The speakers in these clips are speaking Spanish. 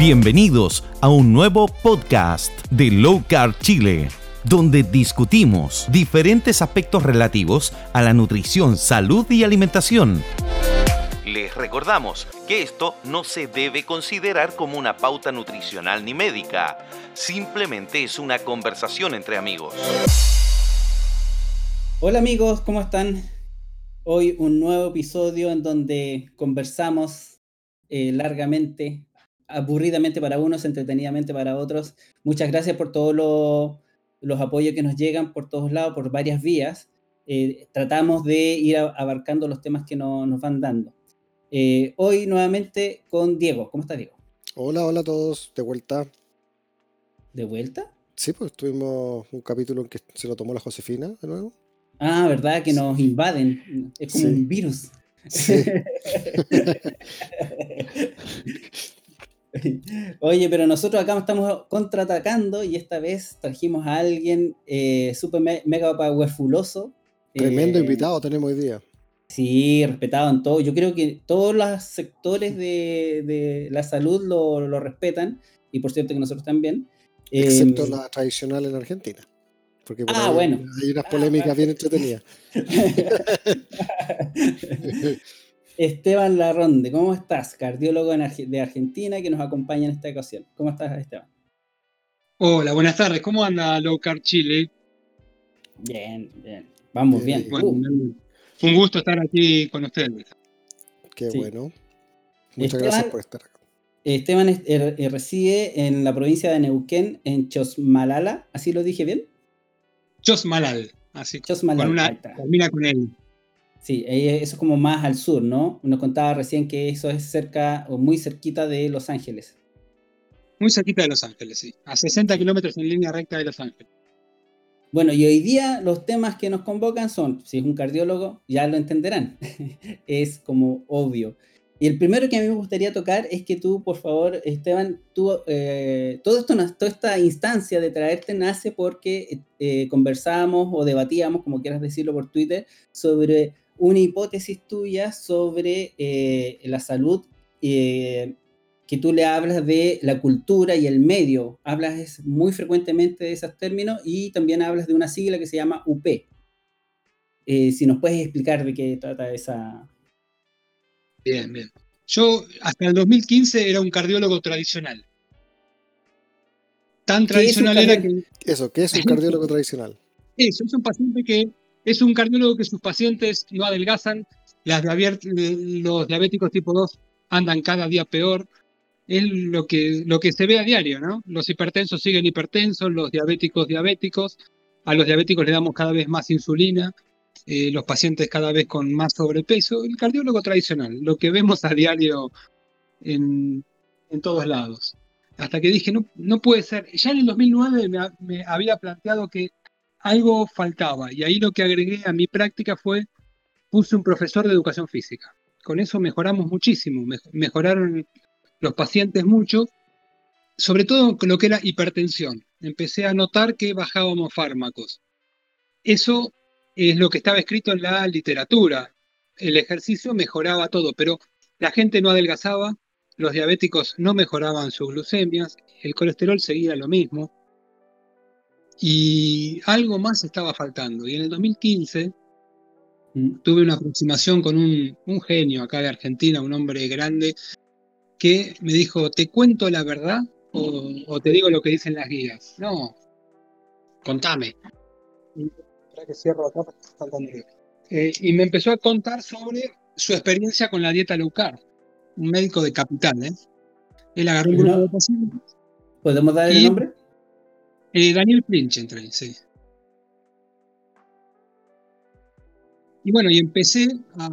Bienvenidos a un nuevo podcast de Low Carb Chile, donde discutimos diferentes aspectos relativos a la nutrición, salud y alimentación. Les recordamos que esto no se debe considerar como una pauta nutricional ni médica, simplemente es una conversación entre amigos. Hola amigos, ¿cómo están? Hoy un nuevo episodio en donde conversamos eh, largamente aburridamente para unos, entretenidamente para otros. Muchas gracias por todos los apoyos que nos llegan por todos lados, por varias vías. Eh, tratamos de ir abarcando los temas que nos van dando. Eh, hoy nuevamente con Diego. ¿Cómo está Diego? Hola, hola a todos, de vuelta. ¿De vuelta? Sí, pues tuvimos un capítulo en que se lo tomó la Josefina de nuevo. Ah, ¿verdad? Que nos invaden. Es como un virus. Sí. Oye, pero nosotros acá estamos contraatacando y esta vez trajimos a alguien eh, súper mega powerfuloso. Tremendo eh, invitado tenemos hoy día. Sí, respetado en todo. Yo creo que todos los sectores de, la salud lo, respetan y por cierto que nosotros también. Excepto em, la tradicional en Argentina. Porque ah, bueno. hay unas polémicas bien entretenidas. Esteban Larronde, ¿cómo estás? Cardiólogo de Argentina que nos acompaña en esta ocasión. ¿Cómo estás, Esteban? Hola, buenas tardes. ¿Cómo anda Low Chile? Bien, bien. Vamos bien. Uh. Un gusto estar aquí con ustedes. Qué bueno. Muchas gracias por estar acá. Esteban er, eh, reside en la provincia de Neuquén, en Chosmalala, ¿así lo dije bien? Chosmalal, así. Chosmalal. Con una, termina con él. Sí, eso es como más al sur, ¿no? Nos contaba recién que eso es cerca o muy cerquita de Los Ángeles. Muy cerquita de Los Ángeles, sí. A 60 kilómetros en línea recta de Los Ángeles. Bueno, y hoy día los temas que nos convocan son, si es un cardiólogo, ya lo entenderán, es como obvio. Y el primero que a mí me gustaría tocar es que tú, por favor, Esteban, tú, eh, todo esto, toda esta instancia de traerte nace porque eh, conversábamos o debatíamos, como quieras decirlo por Twitter, sobre una hipótesis tuya sobre eh, la salud, eh, que tú le hablas de la cultura y el medio, hablas muy frecuentemente de esos términos y también hablas de una sigla que se llama UP. Eh, si nos puedes explicar de qué trata esa... Bien, bien. Yo hasta el 2015 era un cardiólogo tradicional. Tan tradicional era que... Eso, ¿qué es un cardiólogo tradicional? Eso, es un paciente que es un cardiólogo que sus pacientes no adelgazan, los diabéticos tipo 2 andan cada día peor. Es lo que, lo que se ve a diario, ¿no? Los hipertensos siguen hipertensos, los diabéticos diabéticos. A los diabéticos le damos cada vez más insulina, eh, los pacientes cada vez con más sobrepeso. El cardiólogo tradicional, lo que vemos a diario en, todos lados. Hasta que dije, no, no puede ser. Ya en el 2009 me había planteado que algo faltaba y ahí lo que agregué a mi práctica fue, puse un profesor de educación física. Con eso mejoramos muchísimo, mejoraron los pacientes mucho, sobre todo con lo que era hipertensión. Empecé a notar que bajábamos fármacos. Eso es lo que estaba escrito en la literatura. El ejercicio mejoraba todo, pero la gente no adelgazaba, los diabéticos no mejoraban sus glucemias, el colesterol seguía lo mismo. Y algo más estaba faltando. Y en el 2015 mm. tuve una aproximación con un, genio acá de Argentina, un hombre grande, que me dijo, ¿te cuento la verdad o, te digo lo que dicen las guías? No, contame. Y, eh, y me empezó a contar sobre su experiencia con la dieta low un médico de capital. ¿eh? Él agarró un grupo de pacientes. ¿Podemos dar el nombre? Eh, Daniel Plinch entré, sí. Y bueno, y empecé a,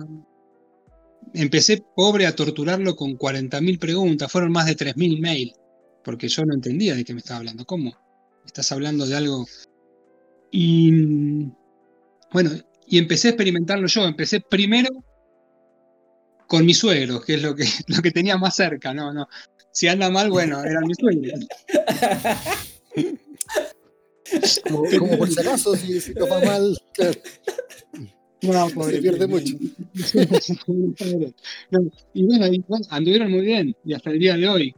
empecé pobre a torturarlo con 40.000 preguntas, fueron más de 3.000 mails, porque yo no entendía de qué me estaba hablando. ¿Cómo? Estás hablando de algo... Y bueno, y empecé a experimentarlo yo, empecé primero con mi suegro, que es lo que, lo que tenía más cerca, no, no. Si anda mal, bueno, eran mis suegros. Como, por si acaso, si, si no va mal, se pierde mucho. y bueno, anduvieron muy bien, y hasta el día de hoy.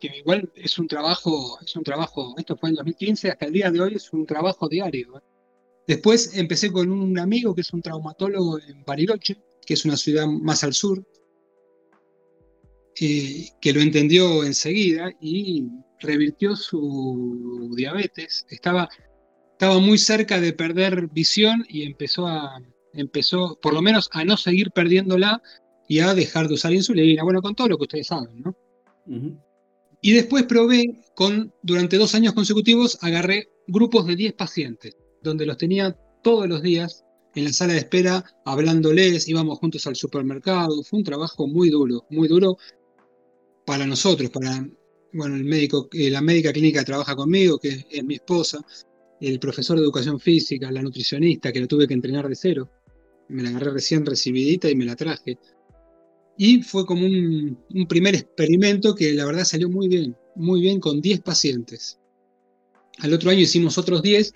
que igual es un trabajo, es un trabajo, esto fue en 2015, hasta el día de hoy es un trabajo diario. ¿eh? Después empecé con un amigo que es un traumatólogo en Bariloche, que es una ciudad más al sur, eh, que lo entendió enseguida y revirtió su diabetes. Estaba, estaba muy cerca de perder visión y empezó a, empezó por lo menos a no seguir perdiéndola y a dejar de usar insulina, bueno, con todo lo que ustedes saben, ¿no? Y después probé con, durante dos años consecutivos, agarré grupos de 10 pacientes, donde los tenía todos los días en la sala de espera, hablándoles, íbamos juntos al supermercado, fue un trabajo muy duro, muy duro para nosotros, para, bueno, eh, la médica clínica trabaja conmigo, que es mi esposa, el profesor de educación física, la nutricionista, que lo tuve que entrenar de cero, me la agarré recién recibidita y me la traje. Y fue como un, primer experimento que la verdad salió muy bien, muy bien con 10 pacientes. Al otro año hicimos otros 10,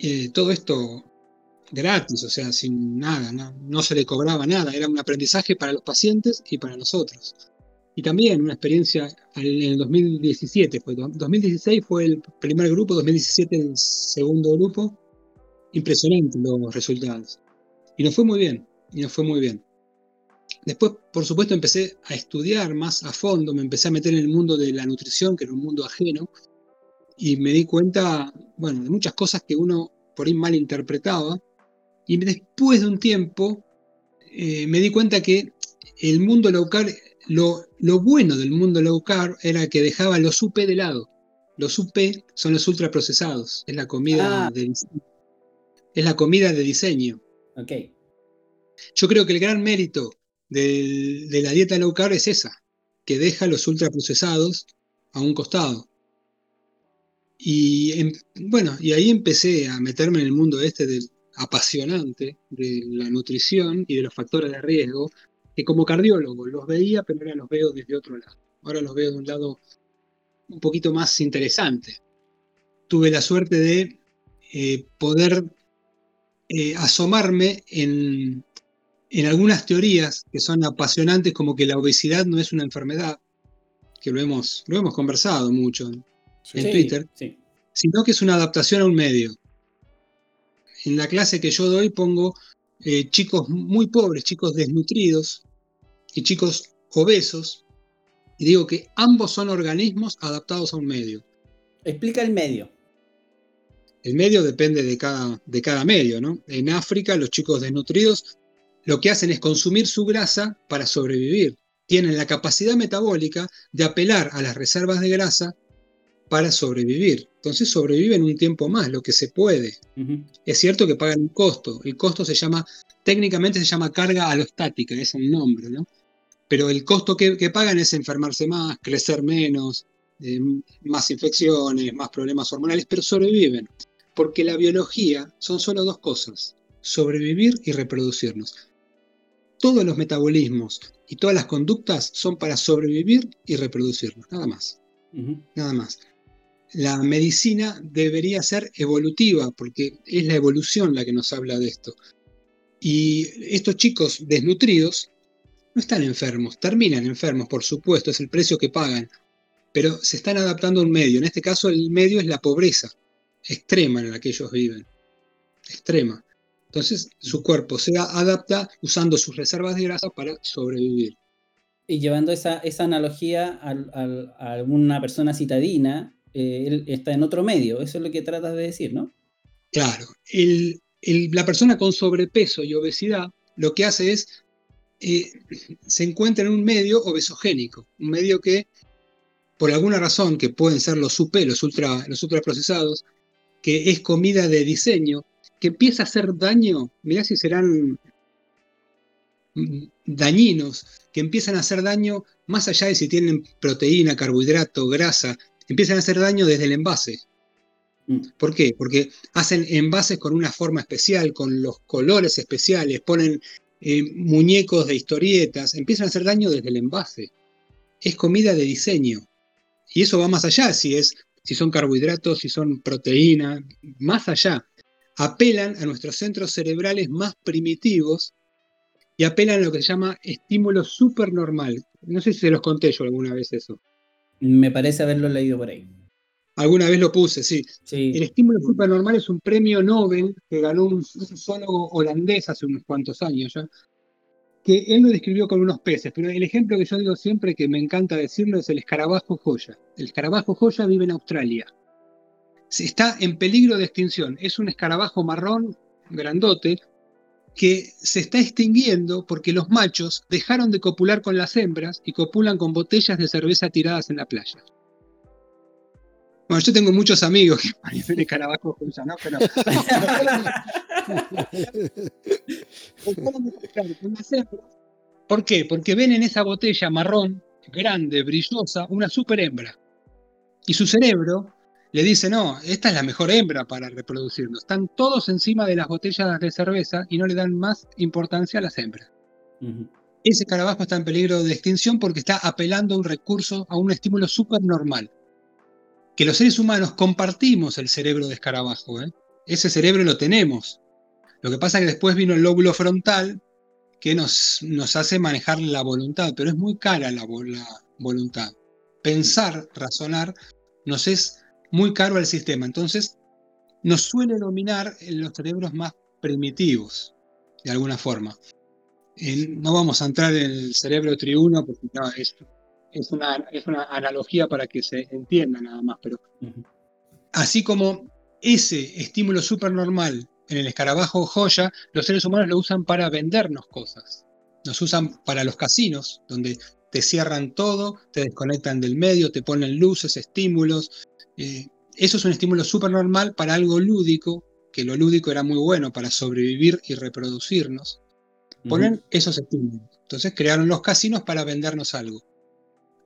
eh, todo esto gratis, o sea, sin nada, no, se le cobraba nada, era un aprendizaje para los pacientes y para nosotros. Y también una experiencia en el 2017, fue, 2016 fue el primer grupo, 2017 el segundo grupo. Impresionante los resultados. Y nos fue muy bien, y nos fue muy bien. Después, por supuesto, empecé a estudiar más a fondo, me empecé a meter en el mundo de la nutrición, que era un mundo ajeno, y me di cuenta, bueno, de muchas cosas que uno por ahí mal interpretaba. Y después de un tiempo, eh, me di cuenta que el mundo low carb, lo, lo, bueno del mundo low carb era que dejaba los UP de lado. Los UP son los ultraprocesados, es la comida, ah. de, es la comida de diseño. Yo creo que el gran mérito de, la dieta low carb es esa, que deja los ultraprocesados a un costado. Y em, bueno, y ahí empecé a meterme en el mundo este del apasionante de la nutrición y de los factores de riesgo, que como cardiólogo los veía, pero ahora los veo desde otro lado. Ahora los veo de un lado un poquito más interesante. Tuve la suerte de eh, poder eh, asomarme en, algunas teorías que son apasionantes, como que la obesidad no es una enfermedad, que lo hemos, lo hemos conversado mucho en, Twitter, sino que es una adaptación a un medio. En la clase que yo doy pongo eh, chicos muy pobres, chicos desnutridos y chicos obesos, y digo que ambos son organismos adaptados a un medio. Explica el medio. El medio depende de cada, de cada medio, ¿no? En África, los chicos desnutridos lo que hacen es consumir su grasa para sobrevivir. Tienen la capacidad metabólica de apelar a las reservas de grasa para sobrevivir. Entonces sobreviven un tiempo más, lo que se puede. Es cierto que pagan un costo. El costo se llama, técnicamente se llama carga alostática, es un nombre, ¿no? Pero el costo que, pagan es enfermarse más, crecer menos, eh, más infecciones, más problemas hormonales, pero sobreviven porque la biología son solo dos cosas, sobrevivir y reproducirnos. Todos los metabolismos y todas las conductas son para sobrevivir y reproducirnos, nada más. Nada más. La medicina debería ser evolutiva, porque es la evolución la que nos habla de esto. Y estos chicos desnutridos no están enfermos, terminan enfermos, por supuesto, es el precio que pagan, pero se están adaptando a un medio. En este caso el medio es la pobreza extrema en la que ellos viven. Extrema. Entonces su cuerpo se adapta usando sus reservas de grasa para sobrevivir. Y llevando esa, esa analogía a, alguna persona citadina, eh, él está en otro medio, eso es lo que tratas de decir, ¿no? Claro, la persona con sobrepeso y obesidad lo que hace es, eh, se encuentra en un medio obesogénico, un medio que, por alguna razón, que pueden ser los UP, los, ultra, los ultraprocesados, que es comida de diseño, que empieza a hacer daño, mirá si serán dañinos, que empiezan a hacer daño más allá de si tienen proteína, carbohidrato, grasa, empiezan a hacer daño desde el envase. Mm. ¿Por qué? Porque hacen envases con una forma especial, con los colores especiales, ponen eh, muñecos de historietas, empiezan a hacer daño desde el envase. Es comida de diseño. Y eso va más allá, si es si son carbohidratos, si son proteínas, más allá. Apelan a nuestros centros cerebrales más primitivos y apelan a lo que se llama estímulo supernormal. No sé si se los conté yo alguna vez eso. Me parece haberlo leído por ahí. Alguna vez lo puse, sí. Sí. El estímulo supernormal es un premio Nobel que ganó un, zoólogo holandés hace unos cuantos años ya, que él lo describió con unos peces, pero el ejemplo que yo digo siempre que me encanta decirlo es el escarabajo joya. El escarabajo joya vive en Australia. Está en peligro de extinción. Es un escarabajo marrón grandote que se está extinguiendo porque los machos dejaron de copular con las hembras y copulan con botellas de cerveza tiradas en la playa. Bueno, yo tengo muchos amigos que parecen escarabajos joya, ¿no? Pero ¿Por qué? Porque ven en esa botella marrón, grande, brillosa, una super hembra. Y su cerebro le dice, no, esta es la mejor hembra para reproducirnos. Están todos encima de las botellas de cerveza y no le dan más importancia a las hembras. Ese carabajo está en peligro de extinción porque está apelando a un recurso, a un estímulo súper normal. Que los seres humanos compartimos el cerebro de escarabajo. ¿eh? Ese cerebro lo tenemos. Lo que pasa es que después vino el lóbulo frontal que nos, nos hace manejar la voluntad, pero es muy cara la, la voluntad. Pensar, razonar, nos es muy caro al sistema. Entonces, nos suele dominar en los cerebros más primitivos, de alguna forma. No vamos a entrar en el cerebro triuno porque no, es, es, una, es una analogía para que se entienda nada más, pero así como ese estímulo supernormal en el escarabajo joya, los seres humanos lo usan para vendernos cosas. Nos usan para los casinos, donde te cierran todo, te desconectan del medio, te ponen luces, estímulos. Eh, eso es un estímulo supernormal para algo lúdico, que lo lúdico era muy bueno para sobrevivir y reproducirnos. Ponen esos estímulos. Entonces crearon los casinos para vendernos algo.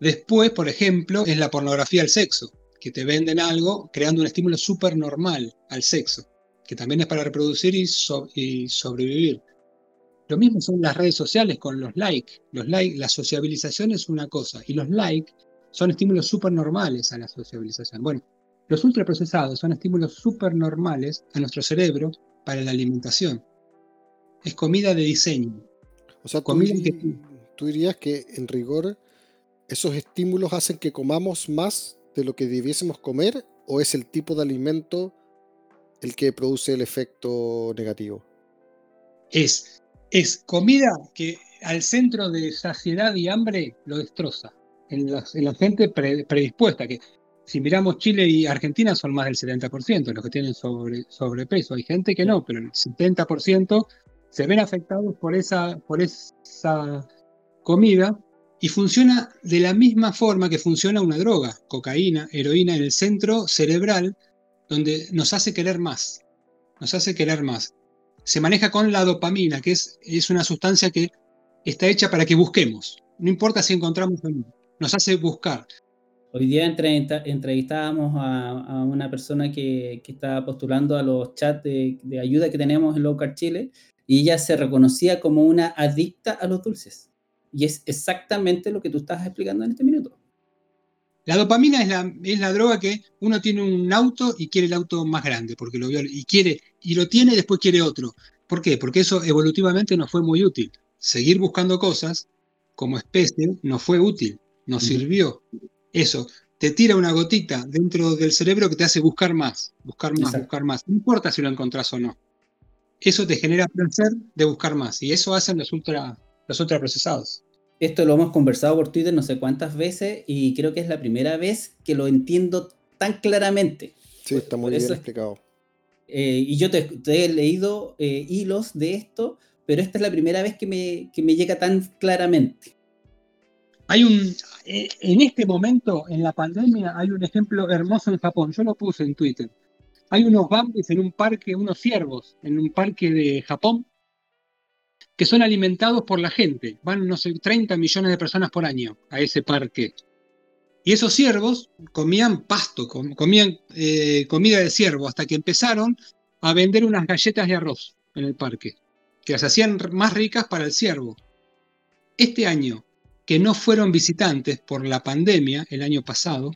Después, por ejemplo, es la pornografía al sexo, que te venden algo creando un estímulo súper normal al sexo, que también es para reproducir y, so- y sobrevivir. Lo mismo son las redes sociales con los likes. Los like, la sociabilización es una cosa y los likes son estímulos súper normales a la sociabilización. Bueno, los ultraprocesados son estímulos súper normales a nuestro cerebro para la alimentación. Es comida de diseño. O sea, Comida que- tú dirías que en rigor esos estímulos hacen que comamos más de lo que debiésemos comer o es el tipo de alimento el que produce el efecto negativo. es, es comida que al centro de saciedad y hambre lo destroza. En, la gente pre- predispuesta, que si miramos Chile y Argentina son más del 70% los que tienen sobre, sobrepeso. Hay gente que no, pero el 70% se ven afectados por esa, por esa comida y funciona de la misma forma que funciona una droga, cocaína, heroína, en el centro cerebral, donde nos hace querer más. Nos hace querer más se maneja con la dopamina, que es, es una sustancia que está hecha para que busquemos. No importa si encontramos o no, nos hace buscar. Hoy día entrevistábamos a, a una persona que, que estaba postulando a los chats de, de ayuda que tenemos en Low Carb Chile y ella se reconocía como una adicta a los dulces. Y es exactamente lo que tú estás explicando en este minuto. La dopamina es la, es la droga que uno tiene un auto y quiere el auto más grande, porque lo vio y quiere, y lo tiene y después quiere otro. ¿Por qué? Porque eso evolutivamente nos fue muy útil. Seguir buscando cosas como especie nos fue útil, nos sirvió. Eso, te tira una gotita dentro del cerebro que te hace buscar más, buscar más, Exacto. buscar más. No importa si lo encontrás o no. Eso te genera placer de buscar más. Y eso hacen los ultra, los ultraprocesados. Esto lo hemos conversado por Twitter no sé cuántas veces y creo que es la primera vez que lo entiendo tan claramente. Sí, está muy Por bien eso- explicado. Eh, y yo te, te he leído eh, hilos de esto, pero esta es la primera vez que me, que me llega tan claramente. Hay un, eh, en este momento, en la pandemia, hay un ejemplo hermoso en Japón. Yo lo puse en Twitter. Hay unos bambis en un parque, unos ciervos en un parque de Japón, que son alimentados por la gente. Van, no sé, 30 millones de personas por año a ese parque. Y esos ciervos comían pasto, com- comían eh, comida de ciervo, hasta que empezaron a vender unas galletas de arroz en el parque, que las hacían más ricas para el ciervo. Este año, que no fueron visitantes por la pandemia el año pasado,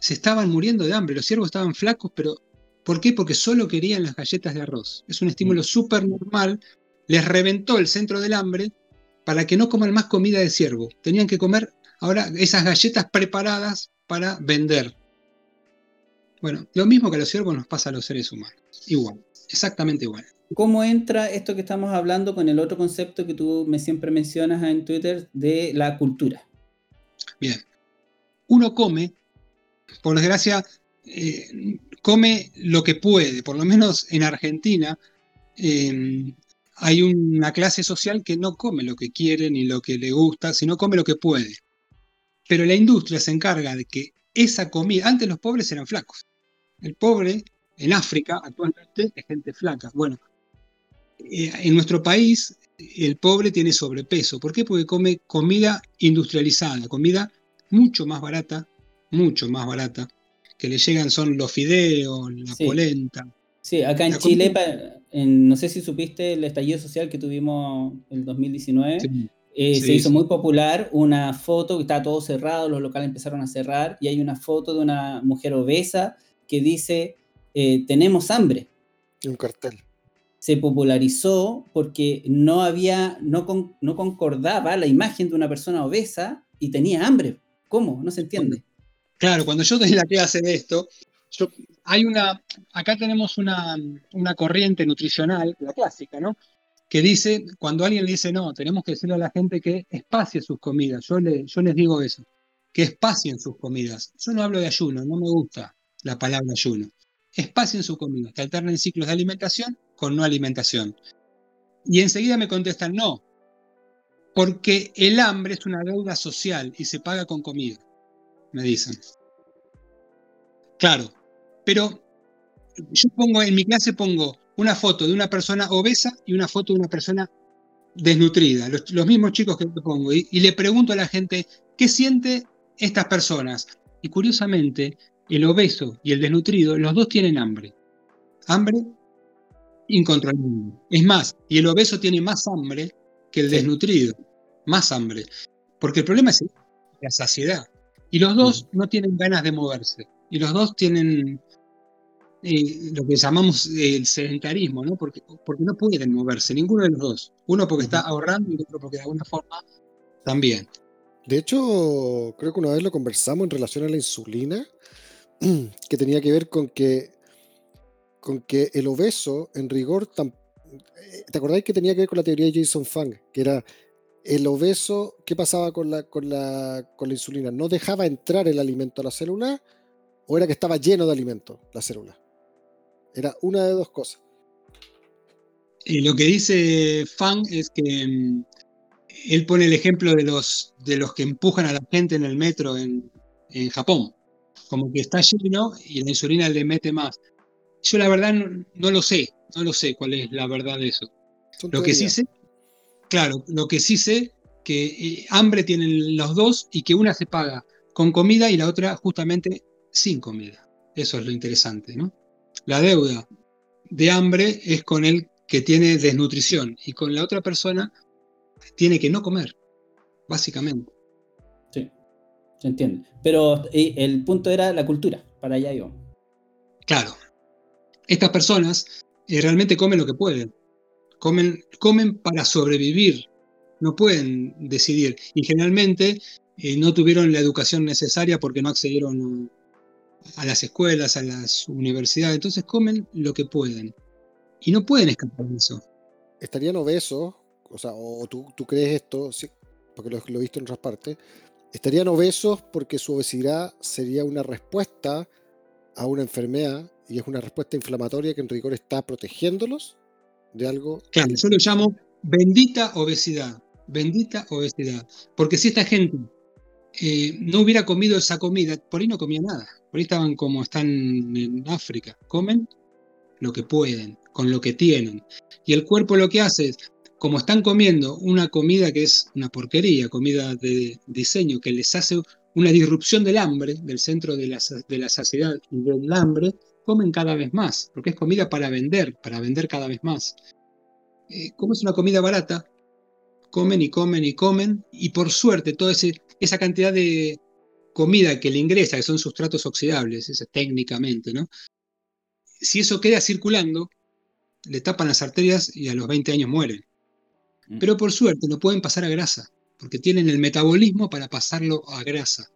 se estaban muriendo de hambre. Los ciervos estaban flacos, pero ¿por qué? Porque solo querían las galletas de arroz. Es un estímulo súper normal. Les reventó el centro del hambre para que no coman más comida de ciervo. Tenían que comer ahora esas galletas preparadas para vender. Bueno, lo mismo que a los ciervos nos pasa a los seres humanos. Igual, exactamente igual. ¿Cómo entra esto que estamos hablando con el otro concepto que tú me siempre mencionas en Twitter de la cultura? Bien. Uno come, por desgracia, eh, come lo que puede. Por lo menos en Argentina eh, hay una clase social que no come lo que quiere ni lo que le gusta, sino come lo que puede. Pero la industria se encarga de que esa comida, antes los pobres eran flacos. El pobre en África actualmente es gente flaca. Bueno, eh, en nuestro país el pobre tiene sobrepeso. ¿Por qué? Porque come comida industrializada, comida mucho más barata, mucho más barata, que le llegan son los fideos, la polenta. Sí, acá en Chile, no sé si supiste el estallido social que tuvimos en el 2019. Eh, se hizo muy popular una foto que está todo cerrado, los locales empezaron a cerrar y hay una foto de una mujer obesa que dice, eh, tenemos hambre. Un cartel. Se popularizó porque no había, no, no concordaba la imagen de una persona obesa y tenía hambre. ¿Cómo? No se entiende. Claro, cuando yo doy la clase de esto, hay una, acá tenemos una, corriente nutricional, la clásica, ¿no? Que dice, cuando alguien le dice, no, tenemos que decirle a la gente que espacie sus comidas, yo, yo les digo eso, que espacien sus comidas. Yo no hablo de ayuno, no me gusta la palabra ayuno. Espacien sus comidas, que alternen ciclos de alimentación con no alimentación. Y enseguida me contestan, no, porque el hambre es una deuda social y se paga con comida, me dicen. Claro, pero yo pongo en mi clase pongo una foto de una persona obesa y una foto de una persona desnutrida, los, mismos chicos que pongo, y, le pregunto a la gente, ¿qué siente estas personas? Y curiosamente, el obeso y el desnutrido, los dos tienen hambre. Hambre incontrolable. Es más, y el obeso tiene más hambre que el desnutrido, más hambre. Porque el problema es la saciedad. Y los dos no tienen ganas de moverse. Y los dos tienen eh, lo que llamamos el sedentarismo, ¿no? Porque, porque no pueden moverse, ninguno de los dos. Uno porque está ahorrando y el otro porque de alguna forma también. De hecho, creo que una vez lo conversamos en relación a la insulina, que tenía que ver con que, con que el obeso, en rigor, eh, ¿te acordáis que tenía que ver con la teoría de Jason Fung? Que era el obeso, ¿qué pasaba con la, con la, con la insulina? ¿No dejaba entrar el alimento a la célula o era que estaba lleno de alimento la célula? Era una de dos cosas. Y lo que dice Fang es que mm, él pone el ejemplo de los, de los que empujan a la gente en el metro en, en Japón. Como que está lleno y la insulina le mete más. Yo la verdad no, lo sé, no lo sé cuál es la verdad de eso. lo que sí sé Claro, lo que sí sé, que eh, hambre tienen los dos y que una se paga con comida y la otra justamente sin comida. Eso es lo interesante, ¿no? La deuda de hambre es con el que tiene desnutrición y con la otra persona tiene que no comer, básicamente. Sí, se entiende. Pero el punto era la cultura, para allá yo. Claro. Estas personas eh, realmente comen lo que pueden. Comen, comen para sobrevivir, no pueden decidir. Y generalmente eh, no tuvieron la educación necesaria porque no accedieron a, las escuelas, a las universidades. Entonces comen lo que pueden. Y no pueden escapar de eso. ¿Estarían obesos? O sea, o tú, crees esto, porque lo, lo he visto en otras partes. ¿Estarían obesos porque su obesidad sería una respuesta a una enfermedad y es una respuesta inflamatoria que en rigor está protegiéndolos? de algo. Claro, yo lo llamo bendita obesidad, bendita obesidad. Porque si esta gente eh, no hubiera comido esa comida, por ahí no comía nada. Por ahí estaban como están en África. Comen lo que pueden, con lo que tienen. Y el cuerpo lo que hace es, como están comiendo una comida que es una porquería, comida de diseño, que les hace una disrupción del hambre, del centro de la, saciedad y del hambre, comen cada vez más, porque es comida para vender, para vender cada vez más. Eh, como es una comida barata, comen y comen y comen, y por suerte toda esa cantidad de comida que le ingresa, que son sustratos oxidables, es técnicamente. Si eso queda circulando, le tapan las arterias y a los 20 años mueren. Mm. Pero por suerte no pueden pasar a grasa, porque tienen el metabolismo para pasarlo a grasa.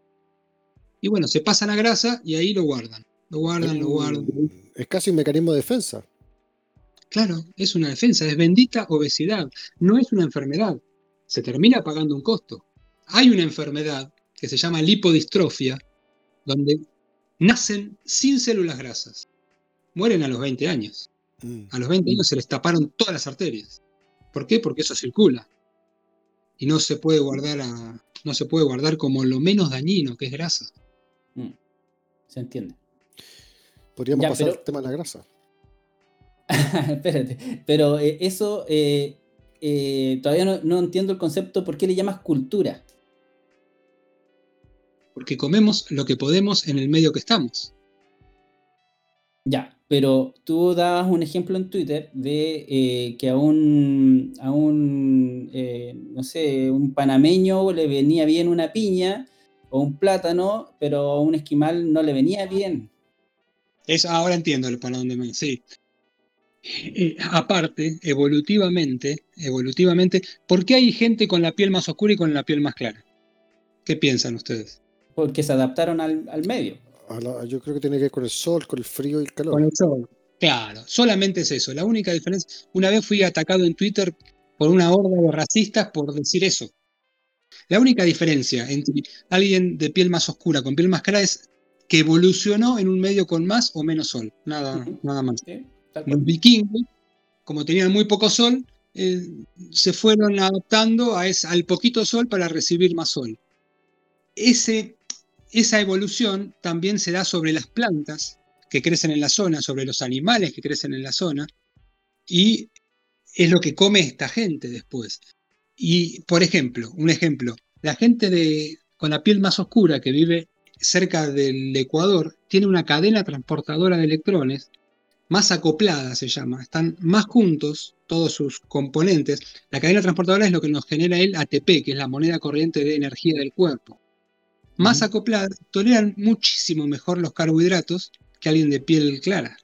Y bueno, se pasa la grasa y ahí lo guardan. Lo guardan, lo guardan. Es casi un mecanismo de defensa. Claro, es una defensa, es bendita obesidad, no es una enfermedad. Se termina pagando un costo. Hay una enfermedad que se llama lipodistrofia, donde nacen sin células grasas. Mueren a los 20 años. Mm. A los 20 años se les taparon todas las arterias. ¿Por qué? Porque eso circula. Y no se puede guardar a- no se puede guardar como lo menos dañino, que es grasa. Mm, Se entiende. Podríamos Ya, pasar pero- al tema de la grasa. Espérate, pero eh, eso eh, eh, todavía no, no entiendo el concepto, ¿por qué le llamas cultura? Porque comemos lo que podemos en el medio que estamos. Ya, pero tú dabas un ejemplo en Twitter de eh, que a un, a un eh, no sé, un panameño le venía bien una piña o un plátano, pero a un esquimal no le venía bien. Es, ahora entiendo el para dónde me. Sí. Eh, aparte, evolutivamente, evolutivamente, ¿por qué hay gente con la piel más oscura y con la piel más clara? ¿Qué piensan ustedes? Porque se adaptaron al, al medio. A la- yo creo que tiene que ver con el sol, con el frío y el calor. Con el sol. Claro, solamente es eso. La única diferencia. Una vez fui atacado en Twitter por una horda de racistas por decir eso. La única diferencia entre alguien de piel más oscura con piel más clara es que evolucionó en un medio con más o menos sol. Nada, nada más. Los vikingos, como tenían muy poco sol, eh, se fueron adaptando a es- al poquito sol para recibir más sol. Ese, esa evolución también se da sobre las plantas que crecen en la zona, sobre los animales que crecen en la zona, y es lo que come esta gente después. Y, por ejemplo, un ejemplo, la gente de, con la piel más oscura que vive cerca del Ecuador tiene una cadena transportadora de electrones más acoplada se llama, están más juntos todos sus componentes. La cadena transportadora es lo que nos genera el ATP, que es la moneda corriente de energía del cuerpo. Más Ujú. acoplada, toleran muchísimo mejor los carbohidratos que alguien de piel clara.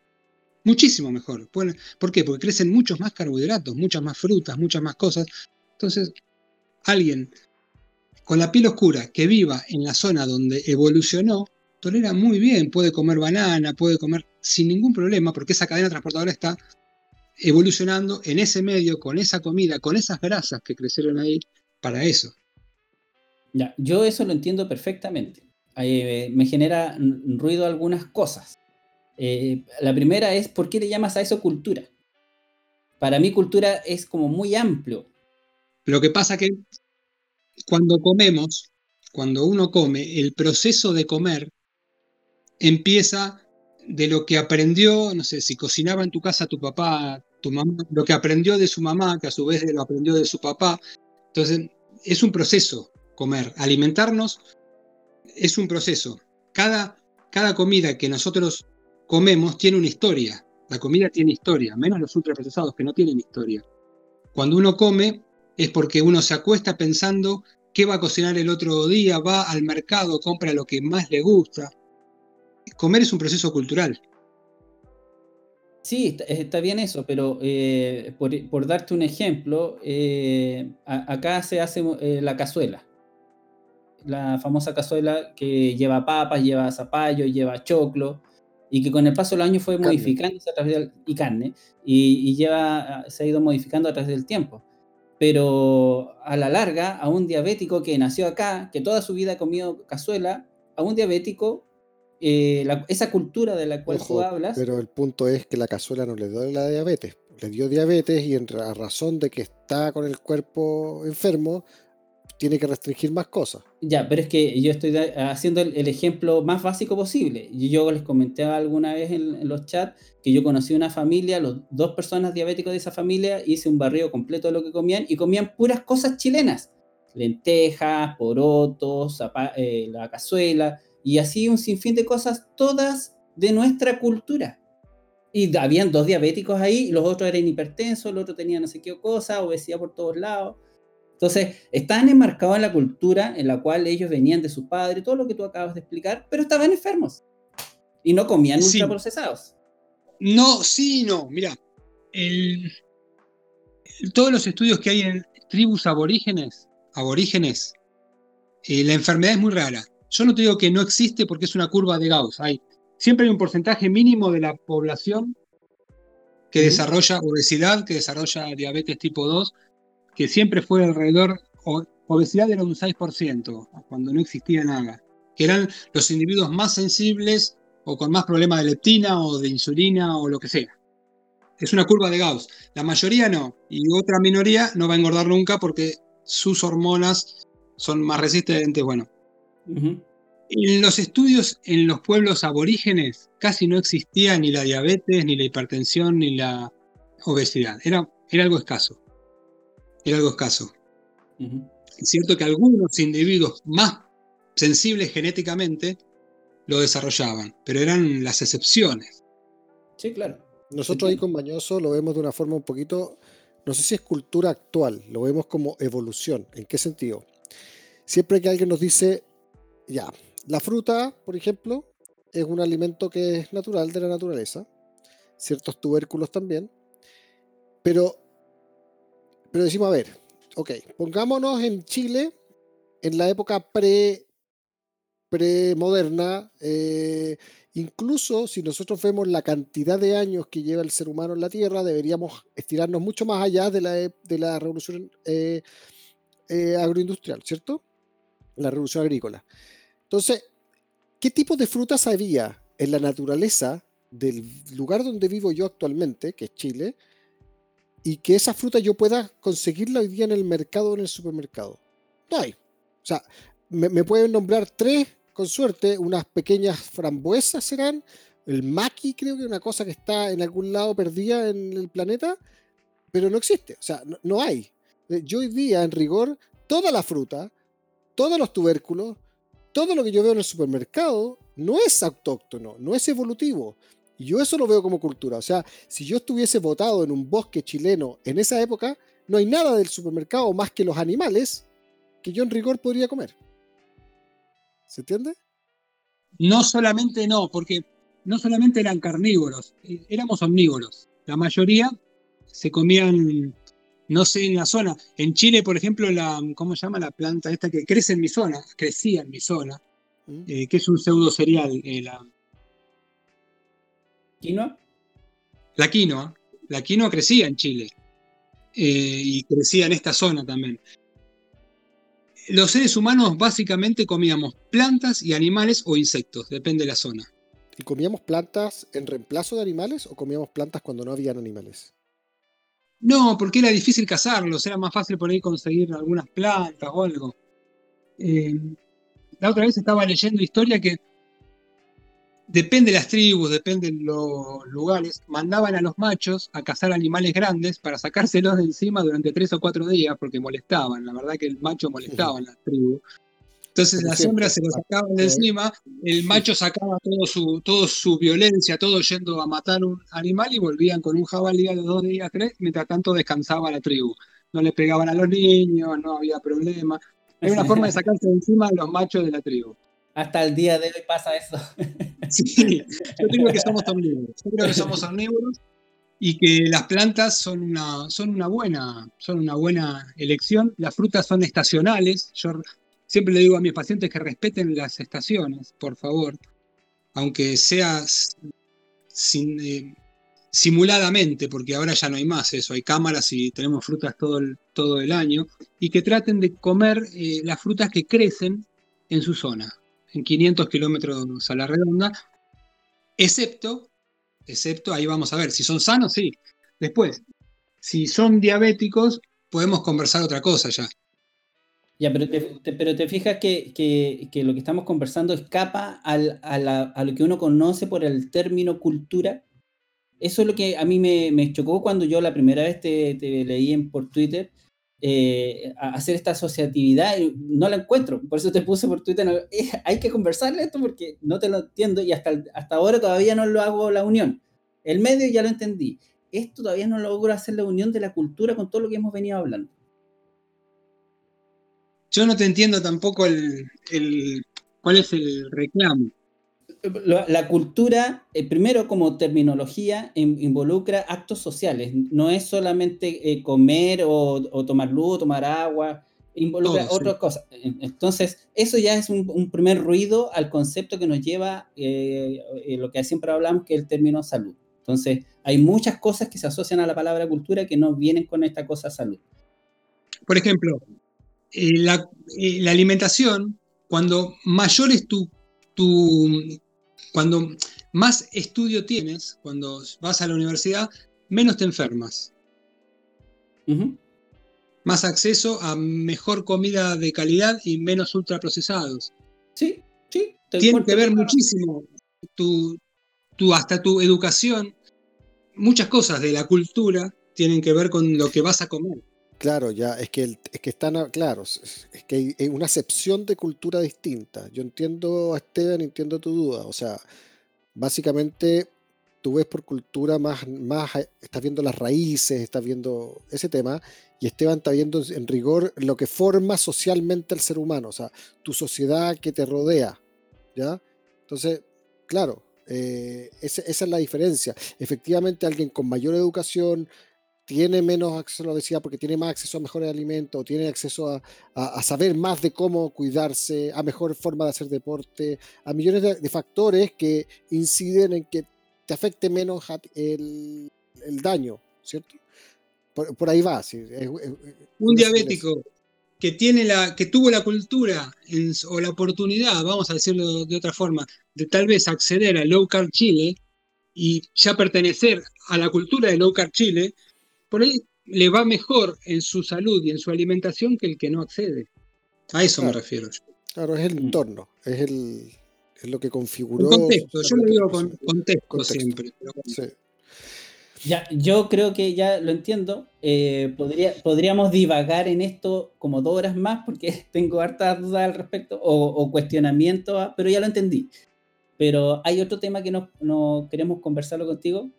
Muchísimo mejor. ¿Por qué? Porque crecen muchos más carbohidratos, muchas más frutas, muchas más cosas. Entonces, alguien con la piel oscura que viva en la zona donde evolucionó, tolera muy bien, puede comer banana, puede comer sin ningún problema, porque esa cadena transportadora está evolucionando en ese medio, con esa comida, con esas grasas que crecieron ahí, para eso. Yo eso lo entiendo perfectamente. Eh, me genera ruido algunas cosas. Eh, la primera es, ¿por qué le llamas a eso cultura? Para mí cultura es como muy amplio. Lo que pasa que cuando comemos, cuando uno come, el proceso de comer empieza de lo que aprendió, no sé, si cocinaba en tu casa tu papá, tu mamá, lo que aprendió de su mamá, que a su vez lo aprendió de su papá. Entonces, es un proceso comer. Alimentarnos es un proceso. Cada, cada comida que nosotros comemos tiene una historia. La comida tiene historia, menos los ultraprocesados que no tienen historia. Cuando uno come es porque uno se acuesta pensando qué va a cocinar el otro día, va al mercado, compra lo que más le gusta. Comer es un proceso cultural. Sí, está, bien eso, pero eh, por, por darte un ejemplo, eh, acá se hace eh, la cazuela. La famosa cazuela que lleva papas, lleva zapallo, lleva choclo, y que con el paso de los años fue Carne. modificándose a través del, y carne, y, y lleva, se ha ido modificando a través del tiempo. Pero a la larga, a un diabético que nació acá, que toda su vida ha comido cazuela, a un diabético, eh, la- esa cultura de la cual tú hablas, pero el punto es que la cazuela no le dio la diabetes. Le dio diabetes y en a razón de que está con el cuerpo enfermo, tiene que restringir más cosas. Ya, pero es que yo estoy haciendo el, el ejemplo más básico posible. Yo les comenté alguna vez en, en los chats que yo conocí una familia, los dos personas diabéticos de esa familia, hice un barrido completo de lo que comían y comían puras cosas chilenas. Lentejas, porotos, eh, la cazuela y así un sinfín de cosas, todas de nuestra cultura. Y habían dos diabéticos ahí, los otros eran hipertensos, el otro tenía no sé qué cosa, obesidad por todos lados. Entonces, estaban enmarcados en la cultura en la cual ellos venían de su padre, todo lo que tú acabas de explicar, pero estaban enfermos. Y no comían Sí. ultraprocesados. No, sí, no. Mira, todos los estudios que hay en tribus aborígenes, aborígenes, eh, la enfermedad es muy rara. yo no te digo que no existe porque es una curva de Gauss. Hay, siempre hay un porcentaje mínimo de la población que desarrolla obesidad, que desarrolla diabetes tipo 2, que siempre fue alrededor, obesidad era un 6%, cuando no existía nada, que eran los individuos más sensibles o con más problemas de leptina o de insulina o lo que sea. Es una curva de Gauss. La mayoría no, y otra minoría no va a engordar nunca porque sus hormonas son más resistentes. Bueno, en los estudios en los pueblos aborígenes casi no existía ni la diabetes, ni la hipertensión, ni la obesidad. Era, era algo escaso. Era algo escaso. Es cierto que algunos individuos más sensibles genéticamente lo desarrollaban, pero eran las excepciones. Sí, claro. Nosotros ahí con Bañoso lo vemos de una forma un poquito, no sé si es cultura actual, lo vemos como evolución. ¿En qué sentido? Siempre que alguien nos dice, ya, la fruta, por ejemplo, es un alimento que es natural de la naturaleza, ciertos tubérculos también, pero, pero decimos, a ver, ok, pongámonos en Chile en la época pre premoderna, eh, incluso si nosotros vemos la cantidad de años que lleva el ser humano en la Tierra, deberíamos estirarnos mucho más allá de la, de la revolución eh, eh, agroindustrial, ¿cierto? La revolución agrícola. Entonces, ¿qué tipo de frutas había en la naturaleza del lugar donde vivo yo actualmente, que es Chile, y que esa fruta yo pueda conseguirla hoy día en el mercado o en el supermercado? No hay. O sea, me, pueden nombrar tres, con suerte, unas pequeñas frambuesas serán, el maqui creo que una cosa que está en algún lado perdida en el planeta, pero no existe, o sea, no hay. Yo hoy día, en rigor, toda la fruta, todos los tubérculos, todo lo que yo veo en el supermercado no es autóctono, no es evolutivo. Y yo eso lo veo como cultura. O sea, si yo estuviese votado en un bosque chileno en esa época, no hay nada del supermercado más que los animales que yo en rigor podría comer. ¿Se entiende? No solamente no, porque no solamente eran carnívoros, eh, éramos omnívoros. La mayoría se comían no sé en la zona. En Chile, por ejemplo, la, ¿cómo se llama la planta esta que crece en mi zona? Crecía en mi zona, mm. eh, que es un pseudo cereal. Eh, la... ¿Quinoa? La quinoa. La quinoa crecía en Chile. Eh, y crecía en esta zona también. Los seres humanos básicamente comíamos plantas y animales o insectos, depende de la zona. ¿Y comíamos plantas en reemplazo de animales o comíamos plantas cuando no habían animales? No, porque era difícil cazarlos, era más fácil por ahí conseguir algunas plantas o algo. Eh, la otra vez estaba leyendo historia que depende de las tribus, depende de los lugares, mandaban a los machos a cazar animales grandes para sacárselos de encima durante tres o cuatro días porque molestaban. La verdad que el macho molestaba en las tribus. Entonces las hembras se lo sacaban de encima, el macho sacaba todo su, todo su violencia, todo yendo a matar un animal y volvían con un jabalí a los dos días, tres, mientras tanto descansaba la tribu. No le pegaban a los niños, no había problema. Era una forma de sacarse de encima a los machos de la tribu. Hasta el día de hoy pasa eso. Sí, yo creo que somos omnívoros. Yo creo que somos omnívoros y que las plantas son una, son una, buena, son una buena elección. Las frutas son estacionales. Yo Siempre le digo a mis pacientes que respeten las estaciones, por favor, aunque sea eh, simuladamente, porque ahora ya no hay más eso, hay cámaras y tenemos frutas todo el, todo el año, y que traten de comer eh, las frutas que crecen en su zona, en 500 kilómetros a la redonda, excepto, excepto, ahí vamos a ver, si son sanos, sí. Después, si son diabéticos, podemos conversar otra cosa ya. Ya, pero te, pero te fijas que, lo que estamos conversando escapa a, lo que uno conoce por el término cultura. Eso es lo que a mí me, chocó cuando yo la primera vez te, leí en, por Twitter, eh, hacer esta asociatividad, no la encuentro, por eso te puse por Twitter, eh, hay que conversarle esto porque no te lo entiendo y hasta, hasta ahora todavía no lo hago la unión. El medio ya lo entendí, esto todavía no logro hacer la unión de la cultura con todo lo que hemos venido hablando. Yo no te entiendo tampoco el, cuál es el reclamo. La, cultura, eh, primero como terminología, involucra actos sociales. No es solamente eh, comer o, tomar luz, tomar agua. involucra Todo, sí. otras cosas. Entonces, eso ya es un, un primer ruido al concepto que nos lleva eh, lo que siempre hablamos, que es el término salud. Entonces, hay muchas cosas que se asocian a la palabra cultura que no vienen con esta cosa salud. Por ejemplo, la, la alimentación, cuando mayor es tu, tu, cuando más estudio tienes, cuando vas a la universidad, menos te enfermas. Más acceso a mejor comida de calidad y menos ultraprocesados. Sí, sí. Tiene que ver muchísimo tu, tu, hasta tu educación. Muchas cosas de la cultura tienen que ver con lo que vas a comer. Claro, ya, es que, es que están, claro, es que hay, una acepción de cultura distinta. Yo entiendo Esteban, entiendo tu duda. O sea, básicamente tú ves por cultura más, más, eh, estás viendo las raíces, estás viendo ese tema, y Esteban está viendo en rigor lo que forma socialmente al ser humano, o sea, tu sociedad que te rodea, ¿ya? Entonces, claro, eh, esa es la diferencia. Efectivamente, alguien con mayor educación, tiene menos acceso a la obesidad porque tiene más acceso a mejores alimentos, tiene acceso a, a- a saber más de cómo cuidarse, a mejor forma de hacer deporte, a millones de, de factores que inciden en que te afecte menos el, el daño, ¿cierto? Por, por ahí va. sí, es- es- Un diabético que, tiene la, que tuvo la cultura en- o la oportunidad, vamos a decirlo de otra forma, de tal vez acceder a Low Carb Chile y ya pertenecer a la cultura de Low Carb Chile, por ahí le va mejor en su salud y en su alimentación que el que no accede. A eso me Claro. refiero yo. Claro, es el Mm. entorno, es, el, es lo que configuró. En contexto, yo lo digo con contexto, Contexto. siempre. pero bueno. Sí. Ya, yo creo que ya lo entiendo. Eh, podría, podríamos divagar en esto como dos horas más porque tengo hartas dudas al respecto o, o cuestionamientos, ah, pero ya lo entendí. Pero hay otro tema que no, no queremos conversarlo contigo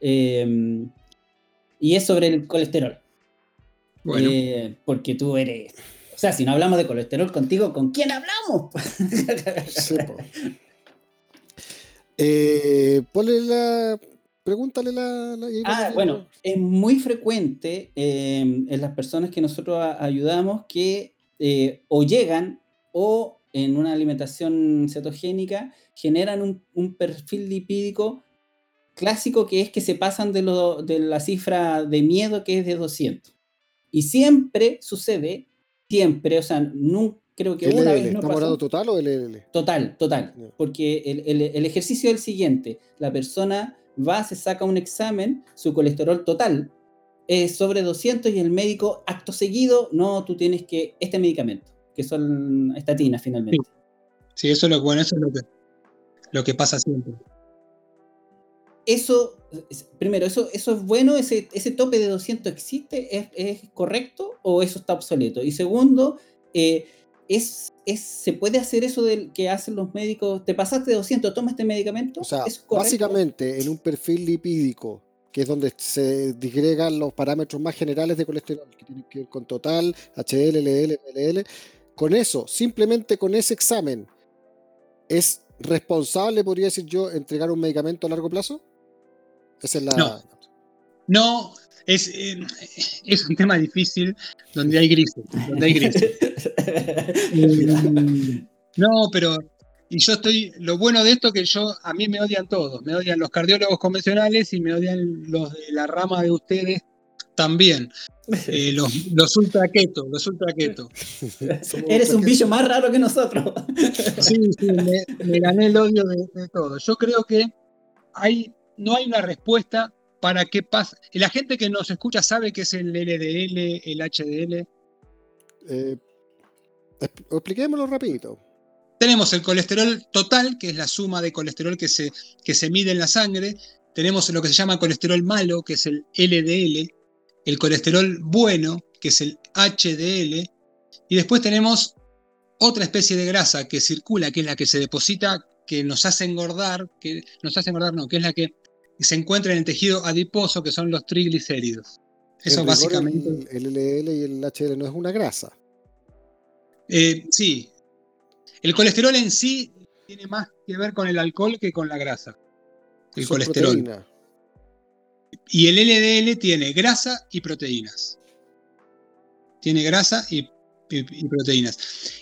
eh, y es sobre el colesterol. Bueno, Eh, porque tú eres... O sea, si no hablamos de colesterol contigo, ¿con quién hablamos? Sí. Eh, ponle la. Pregúntale la. la- Ah, bueno, es muy frecuente eh, en las personas que nosotros a- ayudamos que o llegan o en una alimentación cetogénica generan un, un perfil lipídico clásico que es que se pasan de, lo, de la cifra de miedo que es de 200. Y siempre sucede, siempre, o sea, no, creo que una LL, vez no ¿Estamos hablando total o LL? Total, total. Porque el, el- el ejercicio es el siguiente. La persona va, se saca un examen, su colesterol total es sobre 200 y el médico acto seguido, no, tú tienes que, este medicamento, que son estatinas finalmente. sí, eso es lo bueno, eso es lo que, lo que pasa siempre. Eso, es- primero, eso, eso es bueno, ese, ese tope de 200 existe, ¿Es, es correcto o eso está obsoleto? Y segundo, eh, es, es, ¿se puede hacer eso del que hacen los médicos? ¿Te pasaste de 200, toma este medicamento? O sea, básicamente en un perfil lipídico, que es donde se disgregan los parámetros más generales de colesterol, que tienen que ver con total, HDL, LDL, LDL, con eso, simplemente con ese examen, ¿es responsable, podría decir yo, entregar un medicamento a largo plazo? Esa es la. No. No, es, eh, es un tema difícil donde hay grises. Donde hay grises. No, pero y yo estoy, lo bueno de esto es que yo, a mí me odian todos, me odian los cardiólogos convencionales y me odian los de la rama de ustedes también, Eh, los, los ultra keto, los ultra keto. Somos Eres un bicho más raro que nosotros. Sí, sí, me, me gané el odio de, de todo. Yo creo que hay, no hay una respuesta para qué pasa. La gente que nos escucha sabe qué es el LDL, el HDL. Eh, exp- expliquémoslo rapidito. Tenemos el colesterol total, que es la suma de colesterol que se, que se mide en la sangre. Tenemos lo que se llama colesterol malo, que es el LDL. El colesterol bueno, que es el HDL. Y después tenemos otra especie de grasa que circula, que es la que se deposita, que nos hace engordar, que nos hace engordar, no, que es la que se encuentra en el tejido adiposo, que son los triglicéridos. Eso rigor, básicamente. El, el LDL y el HDL no es una grasa. Eh, sí. El colesterol en sí tiene más que ver con el alcohol que con la grasa. El colesterol. Y el LDL tiene grasa y proteínas. Tiene grasa y y, proteínas.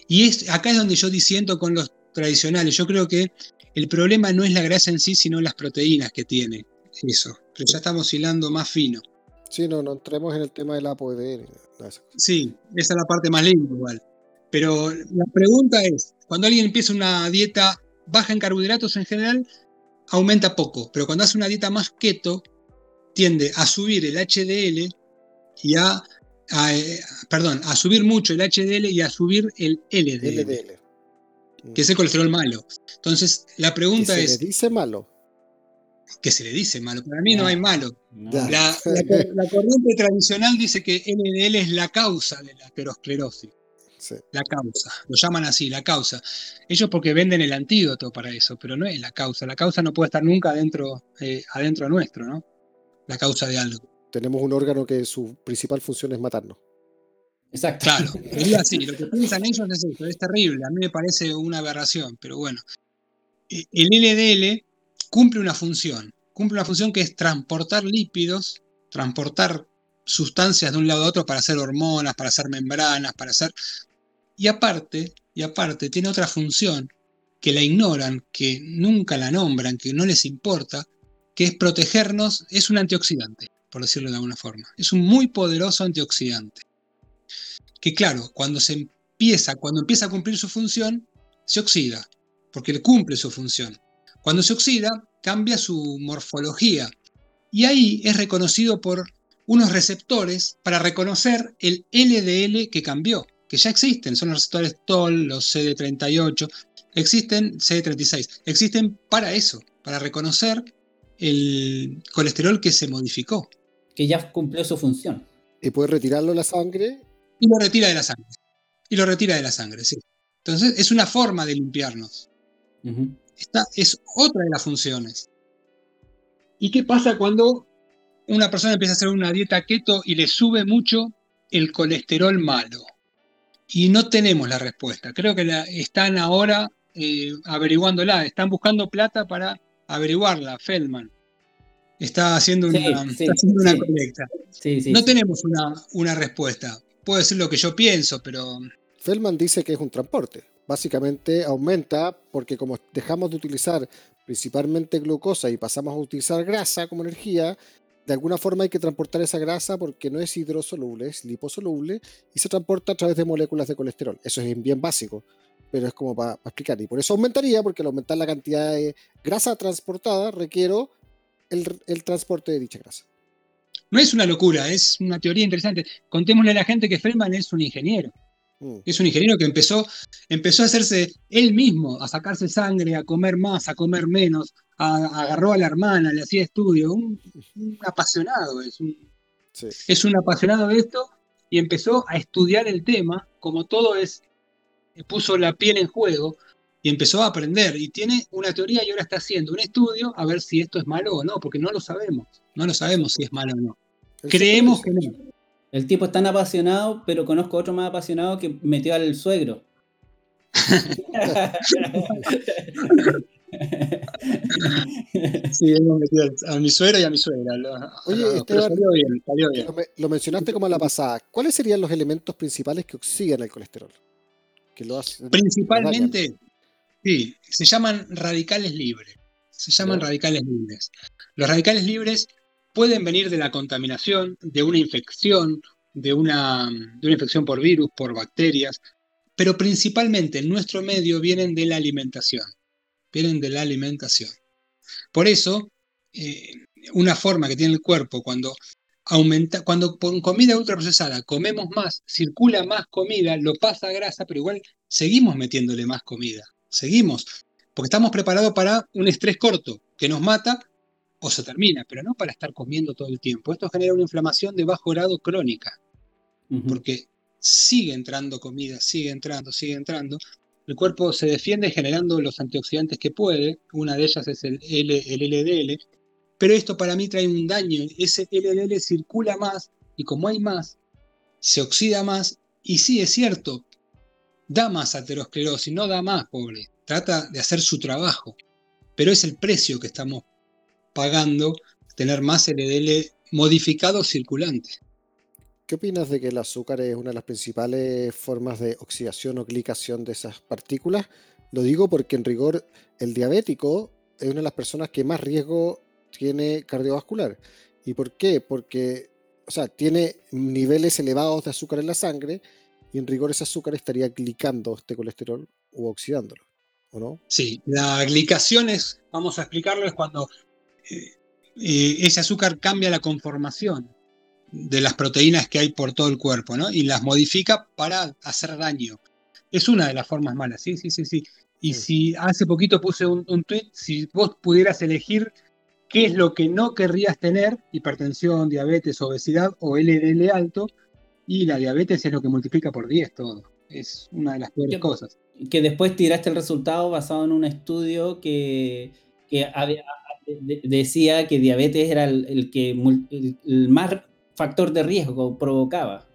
Y es, acá es donde yo disiento con los tradicionales. Yo creo que el problema no es la grasa en sí, sino las proteínas que tiene eso. Pero ya estamos hilando más fino. Sí, no, no entremos en el tema del ApoE. Sí, esa es la parte más linda igual. Pero la pregunta es, cuando alguien empieza una dieta baja en carbohidratos en general, aumenta poco. Pero cuando hace una dieta más keto, tiende a subir el HDL y a, eh, perdón, a subir mucho el HDL y a subir el LDL, que es el colesterol malo. Entonces, la pregunta ¿Que es... se le dice malo? Que se le dice malo. Para mí no, hay malo. La, corriente tradicional dice que LDL es la causa de la aterosclerosis. La causa, lo llaman así, la causa. Ellos porque venden el antídoto para eso, pero no es la causa. La causa no puede estar nunca adentro, eh, adentro nuestro, ¿no? La causa de algo tenemos un órgano que su principal función es matarnos. Exacto. Claro, es así, lo que piensan ellos es eso, es terrible, a mí me parece una aberración, pero bueno. E, el LDL cumple una función, cumple una función que es transportar lípidos, transportar sustancias de un lado a otro para hacer hormonas, para hacer membranas, para hacer... Y aparte, y aparte, tiene otra función que la ignoran, que nunca la nombran, que no les importa, que es protegernos, es un antioxidante por decirlo de alguna forma. Es un muy poderoso antioxidante. Que claro, cuando se empieza, cuando empieza a cumplir su función, se oxida, porque le cumple su función. Cuando se oxida, cambia su morfología. Y ahí es reconocido por unos receptores para reconocer el LDL que cambió, que ya existen, son los receptores TOL, los CD38, existen CD36, existen para eso, para reconocer el colesterol que se modificó que ya cumplió su función. ¿Y puede retirarlo de la sangre? Y lo retira de la sangre. Y lo retira de la sangre, sí. Entonces es una forma de limpiarnos. Esta es otra de las funciones. ¿Y qué pasa cuando una persona empieza a hacer una dieta keto y le sube mucho el colesterol malo? Y no tenemos la respuesta. Creo que la, están ahora eh, averiguándola, están buscando plata para averiguarla, Feldman está haciendo una, una colecta. no tenemos una, una, respuesta. Puedo decir lo que yo pienso, pero... Feldman dice que es un transporte. Básicamente aumenta porque como dejamos de utilizar principalmente glucosa y pasamos a utilizar grasa como energía, de alguna forma hay que transportar esa grasa porque no es hidrosoluble, es liposoluble y se transporta a través de moléculas de colesterol. Eso es bien básico, pero es como para, explicar. Y por eso aumentaría, porque al aumentar la cantidad de grasa transportada requiero el, transporte de dicha grasa. No es una locura, es una teoría interesante. Contémosle a la gente que Feldman es un ingeniero. Mm. Es un ingeniero que empezó, empezó a hacerse él mismo, a sacarse sangre, a comer más, a comer menos, agarró a la hermana, le hacía estudio. Un, apasionado, es un, es un apasionado de esto y empezó a estudiar el tema, como todo es, puso la piel en juego, y empezó a aprender y tiene una teoría y ahora está haciendo un estudio a ver si esto es malo o no, porque no lo sabemos, no lo sabemos si es malo o no. Creemos que no. El tipo es tan apasionado, pero conozco otro más apasionado que metió al suegro. sí, hemos metido a mi suegro y a mi suegra. Oye, Esteban, Lo, mencionaste como a la pasada. ¿Cuáles serían los elementos principales que oxidan el colesterol? Que lo Principalmente, Sí, se llaman radicales libres. Se llaman radicales libres. Los radicales libres pueden venir de la contaminación, de una infección, de una, infección por virus, por bacterias, pero principalmente en nuestro medio vienen de la alimentación. Vienen de la alimentación. Por eso, eh, una forma que tiene el cuerpo cuando aumenta, cuando con comida ultraprocesada comemos más, circula más comida, lo pasa a grasa, pero igual seguimos metiéndole más comida seguimos, porque estamos preparados para un estrés corto que nos mata o se termina, pero no para estar comiendo todo el tiempo. Esto genera una inflamación de bajo grado crónica, porque sigue entrando comida, sigue entrando, sigue entrando. El cuerpo se defiende generando los antioxidantes que puede, una de ellas es el, L, el LDL, pero esto para mí trae un daño. Ese LDL circula más y como hay más, se oxida más. Y sí, es cierto, da más aterosclerosis, no da más, pobre. Trata de hacer su trabajo. Pero es el precio que estamos pagando tener más LDL modificado circulante. ¿qué opinas de que el azúcar es una de las principales formas de oxidación o glicación de esas partículas? Lo digo porque en rigor el diabético es una de las personas que más riesgo tiene cardiovascular. ¿Y por qué? Porque, o sea, tiene niveles elevados de azúcar en la sangre y en rigor ese azúcar estaría glicando este colesterol o oxidándolo, ¿o no? Sí, la glicación es, vamos a explicarlo, es cuando eh, ese azúcar cambia la conformación de las proteínas que hay por todo el cuerpo, ¿no? Y las modifica para hacer daño. Es una de las formas malas, sí, sí, sí, sí. Y si hace poquito puse un, un tweet, si vos pudieras elegir qué es lo que no querrías tener, hipertensión, diabetes, obesidad o LDL alto, y la diabetes es lo que multiplica por 10 todo. Es una de las peores cosas. Que después tiraste el resultado basado en un estudio que, decía que diabetes era el, que el más factor de riesgo provocaba.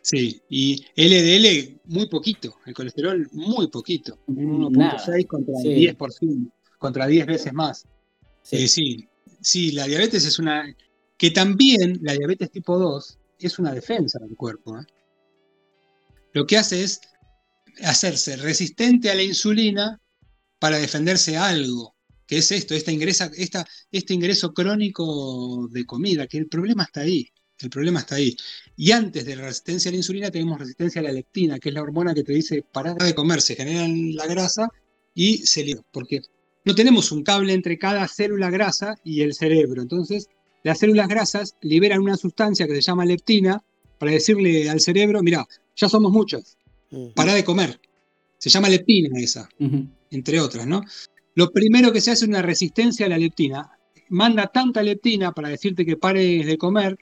Sí, y LDL muy poquito, el colesterol muy poquito, 1.6 contra 10%, contra 10 veces más. Eh, sí. sí, la diabetes es una... que también la diabetes tipo 2 es una defensa del cuerpo. ¿eh? Lo que hace es hacerse resistente a la insulina para defenderse algo, que es esto, esta ingresa, esta, este ingreso crónico de comida, que el problema está ahí. El problema está ahí. Y antes de la resistencia a la insulina tenemos resistencia a la leptina, que es la hormona que te dice parar de comer, se genera la grasa y se libera. Porque no tenemos un cable entre cada célula grasa y el cerebro. Entonces, las células grasas liberan una sustancia que se llama leptina para decirle al cerebro, mira, ya somos muchos, para de comer. Se llama leptina esa, entre otras, ¿no? Lo primero que se hace es una resistencia a la leptina. Manda tanta leptina para decirte que pares de comer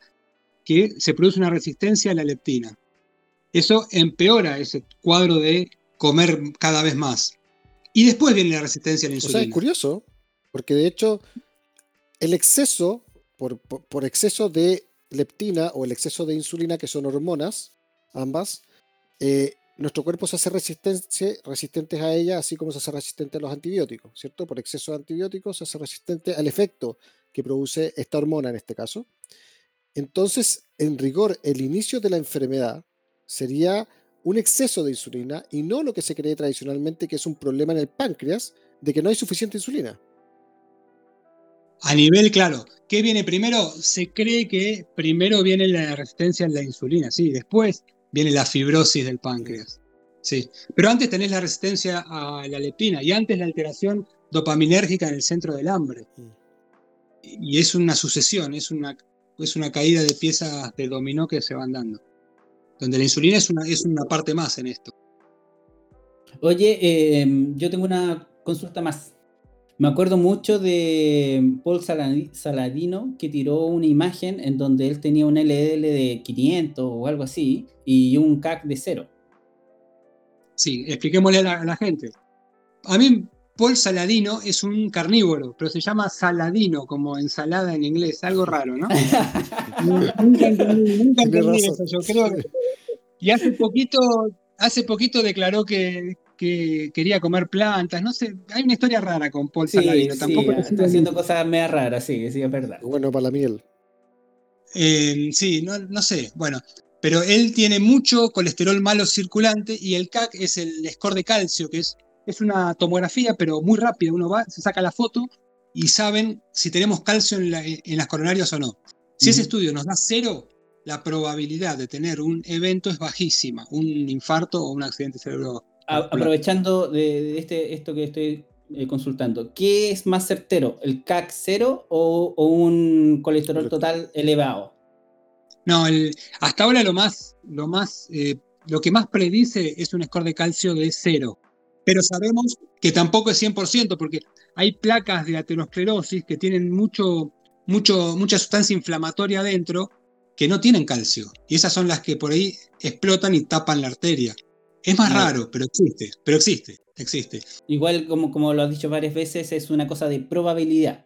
que se produce una resistencia a la leptina. Eso empeora ese cuadro de comer cada vez más. Y después viene la resistencia a la insulina. O sea, es curioso, porque de hecho el exceso, por, exceso de leptina o el exceso de insulina, que son hormonas, ambas, eh, nuestro cuerpo se hace resistente, a ella, así como se hace resistente a los antibióticos, ¿cierto? Por exceso de antibióticos se hace resistente al efecto que produce esta hormona en este caso. Entonces, en rigor, el inicio de la enfermedad sería un exceso de insulina y no lo que se cree tradicionalmente que es un problema en el páncreas de que no hay suficiente insulina. A nivel claro, ¿qué viene primero? Se cree que primero viene la resistencia a la insulina, sí, después viene la fibrosis del páncreas. Sí, pero antes tenés la resistencia a la leptina y antes la alteración dopaminérgica en el centro del hambre. Y es una sucesión, es una es una caída de piezas de dominó que se van dando. Donde la insulina es una, es una parte más en esto. Oye, em, yo tengo una consulta más. Me acuerdo mucho de Paul Saladino que tiró una imagen en donde él tenía un LDL de 500 o algo así y un CAC de cero. Sí, expliquémosle a la, a la gente. A mí Paul Saladino es un carnívoro, pero se llama Saladino, como ensalada en inglés, algo raro, ¿no? nunca entendí, nunca entendí eso, yo creo. Y hace poquito, hace poquito declaró que, quería comer plantas, no sé, hay una historia rara con Paul Saladino. Tampoco está haciendo cosas medio raras, sí, sí, es verdad. Bueno, para la miel. Eh, sí, no, no sé, bueno, pero él tiene mucho colesterol malo circulante y el CAC es el score de calcio, que es es una tomografía, pero muy rápida. Uno va, se saca la foto y saben si tenemos calcio en, las coronarias o no. Si ese estudio nos da cero, la probabilidad de tener un evento es bajísima, un infarto o un accidente cerebro. Aprovechando de, este, esto que estoy eh, consultando, ¿qué es más certero, el CAC cero o, un colesterol total elevado? No, hasta ahora lo más, lo más, eh, lo que más predice es un score de calcio de cero pero sabemos que tampoco es 100%, porque hay placas de aterosclerosis que tienen mucho, mucho, mucha sustancia inflamatoria adentro que no tienen calcio. Y esas son las que por ahí explotan y tapan la arteria. Es más raro, pero existe, pero existe, existe. Igual, como, como lo has dicho varias veces, es una cosa de probabilidad.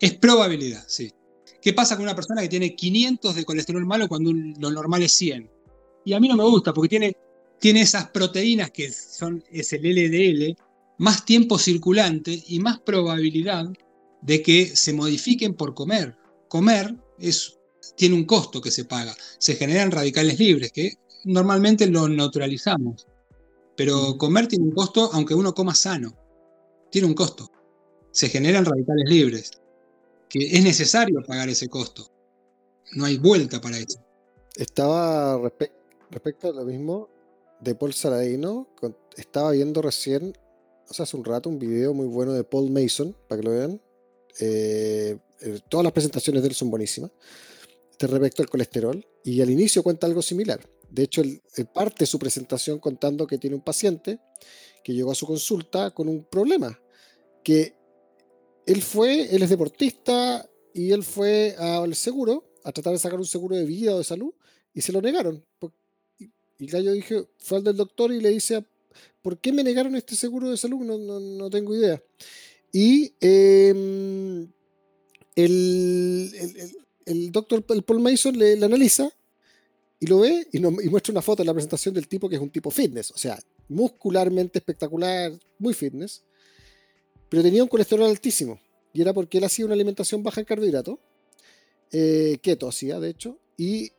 Es probabilidad, sí. ¿Qué pasa con una persona que tiene 500 de colesterol malo cuando lo normal es 100? Y a mí no me gusta porque tiene tiene esas proteínas que son, es el LDL, más tiempo circulante y más probabilidad de que se modifiquen por comer. Comer es tiene un costo que se paga. Se generan radicales libres, que normalmente lo neutralizamos. Pero comer tiene un costo, aunque uno coma sano. Tiene un costo. Se generan radicales libres, que es necesario pagar ese costo. No hay vuelta para eso. Estaba respecto a lo mismo de Paul Saladino, estaba viendo recién, o sea, hace un rato, un video muy bueno de Paul Mason, para que lo vean. Eh, eh, todas las presentaciones de él son buenísimas. Este respecto al colesterol. Y al inicio cuenta algo similar. De hecho, él, parte su presentación contando que tiene un paciente que llegó a su consulta con un problema. Que él fue, él es deportista y él fue al seguro a tratar de sacar un seguro de vida o de salud y se lo negaron. Y Gallo dije, fue al del doctor y le dice, ¿por qué me negaron este seguro de salud? No, no, tengo idea. Y em, el, el, doctor Paul Mason le, analiza y lo ve y, y, muestra una foto en la presentación del tipo que es un tipo fitness, o sea, muscularmente espectacular, muy fitness, pero tenía un colesterol altísimo. Y era porque él hacía una alimentación baja en carbohidratos, eh, keto hacía, de hecho, y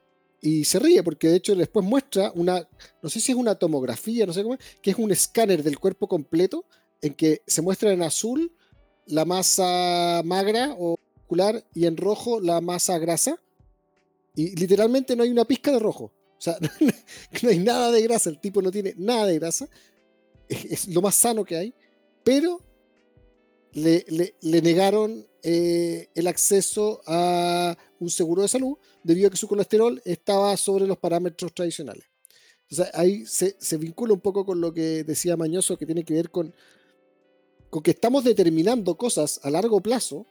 y se ríe porque de hecho después muestra una, no sé si es una tomografía, no sé cómo, que es un escáner del cuerpo completo en que se muestra en azul la masa magra o y en rojo la masa grasa. Y literalmente no hay una pizca de rojo. O sea, no hay nada de grasa, el tipo no tiene nada de grasa. Es, lo más sano que hay. Pero le, le negaron eh, el acceso a un seguro de salud debido a que su colesterol estaba sobre los parámetros tradicionales. Entonces ahí se, vincula un poco con lo que decía Mañoso, que tiene que ver con, con que estamos determinando cosas a largo plazo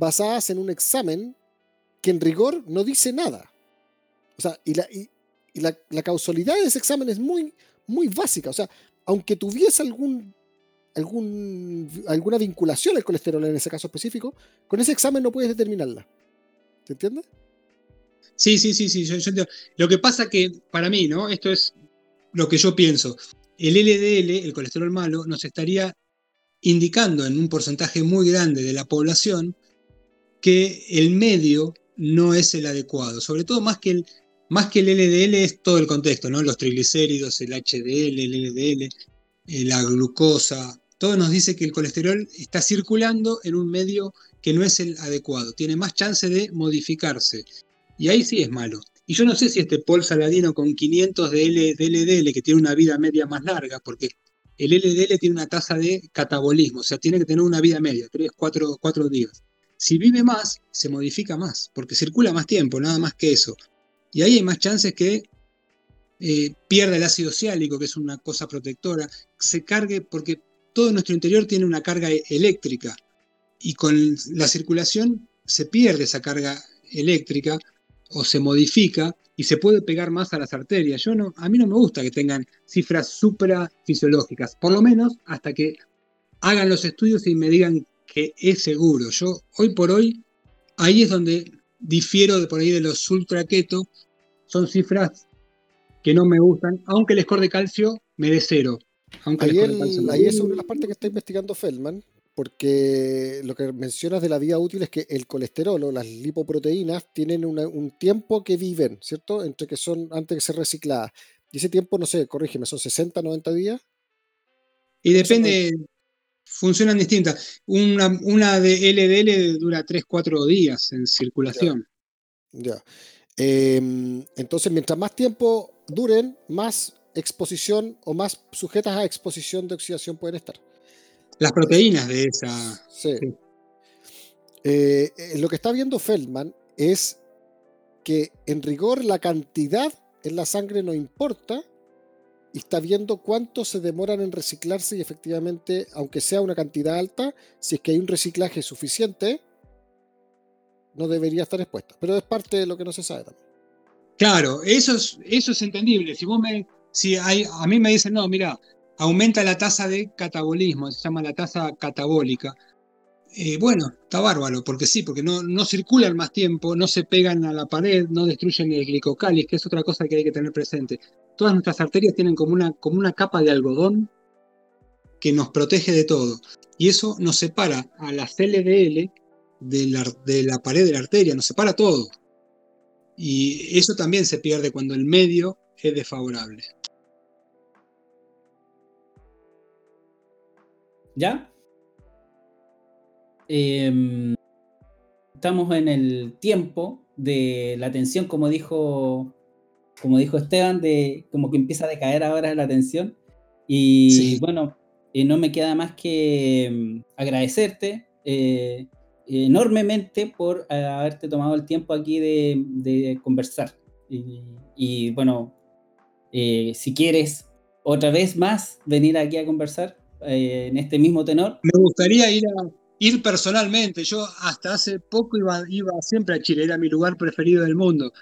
basadas en un examen que en rigor no dice nada. O sea, y la, y, la, causalidad de ese examen es muy, muy básica. O sea, aunque tuviese algún algún, alguna vinculación al colesterol en ese caso específico, con ese examen no puedes determinarla. ¿Se entiende? Sí, sí, sí, sí. Lo que pasa que para mí, ¿no? Esto es lo que yo pienso. El LDL, el colesterol malo, nos estaría indicando en un porcentaje muy grande de la población que el medio no es el adecuado. Sobre todo más que el, más que el LDL es todo el contexto, ¿no? Los triglicéridos, el HDL, el LDL, eh, la glucosa, todo nos dice que el colesterol está circulando en un medio que no es el adecuado, tiene más chance de modificarse. Y ahí sí es malo. Y yo no sé si este Paul Saladino con 500 de, LDL, que tiene una vida media más larga, porque el LDL tiene una tasa de catabolismo, o sea, tiene que tener una vida media, 3, 4, 4 días. Si vive más, se modifica más, porque circula más tiempo, nada más que eso. Y ahí hay más chances que eh, pierda el ácido ciálico, que es una cosa protectora, se cargue porque todo nuestro interior tiene una carga e-, eléctrica y con la circulación se pierde esa carga eléctrica o se modifica y se puede pegar más a las arterias. Yo no, a mí no me gusta que tengan cifras suprafisiológicas, por lo menos hasta que hagan los estudios y me digan que es seguro. Yo hoy por hoy ahí es donde difiero de por ahí de los ultra keto, son cifras que no me gustan, aunque el score de calcio me dé cero. ahí, es una de las partes que está investigando Feldman, porque lo que mencionas de la vida útil es que el colesterol o las lipoproteínas tienen un tiempo que viven, ¿cierto? Entre que son antes de ser recicladas. Y ese tiempo, no sé, corrígeme, ¿son 60, 90 días? Y depende, funcionan distintas. Una, una de LDL dura 3, 4 días en circulación. Ya. Em, entonces, mientras más tiempo duren, más exposición o más sujetas a exposición de oxidación pueden estar. Las proteínas de esa. Sí. Eh, eh, lo que está viendo Feldman es que en rigor la cantidad en la sangre no importa y está viendo cuánto se demoran en reciclarse y efectivamente, aunque sea una cantidad alta, si es que hay un reciclaje suficiente, no debería estar expuesta. Pero es parte de lo que no se sabe también. Claro, eso es, eso es entendible. Si a mí me dicen, no, mira, aumenta la tasa de catabolismo, se llama la tasa catabólica. Eh, bueno, está bárbaro, porque sí, porque no, no circulan más tiempo, no se pegan a la pared, no destruyen el glicocáliz, que es otra cosa que hay que tener presente. Todas nuestras arterias tienen como una, como una capa de algodón que nos protege de todo. Y eso nos separa a las LDL de la, de la pared de la arteria, nos separa todo. Y eso también se pierde cuando el medio es desfavorable. ¿Ya? Em, estamos en el tiempo de la tensión, como dijo, como dijo Esteban, de como que empieza a decaer ahora la tensión. Y bueno, eh, no me queda más que em, agradecerte eh, enormemente por eh, haberte tomado el tiempo aquí de, conversar. Y, bueno, si quieres otra vez más venir aquí a conversar en este mismo tenor. Me gustaría ir a, ir personalmente. Yo hasta hace poco iba, iba siempre a Chile, era mi lugar preferido del mundo.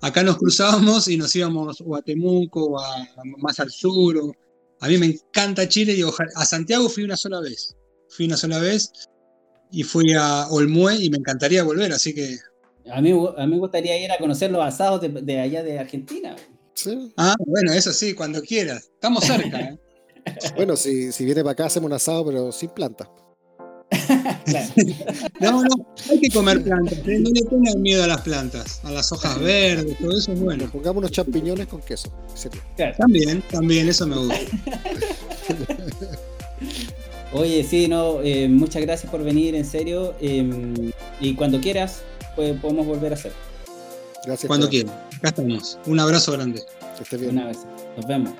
Acá nos cruzábamos y nos íbamos o a Temuco o a, más al sur. a mí me encanta Chile y a Santiago fui una sola vez. Fui una sola vez y fui a Olmué y me encantaría volver, así que... A mí, a mí me gustaría ir a conocer los asados de, allá de Argentina. ¿Sí? Ah, bueno, eso sí, cuando quieras. Estamos cerca. ¿eh? bueno, si, si viene para acá hacemos un asado, pero sin planta. no, no, hay que comer plantas. ¿eh? No le tengan miedo a las plantas, a las hojas verdes, todo eso es bueno. Pongamos unos champiñones con queso. También, también, eso me gusta. Oye, sí, no, eh, muchas gracias por venir, en serio. Em, y cuando quieras, pues, podemos volver a hacer. Gracias. Cuando quieras. Acá estamos. Un abrazo grande. Que esté bien. Una vez. Nos vemos.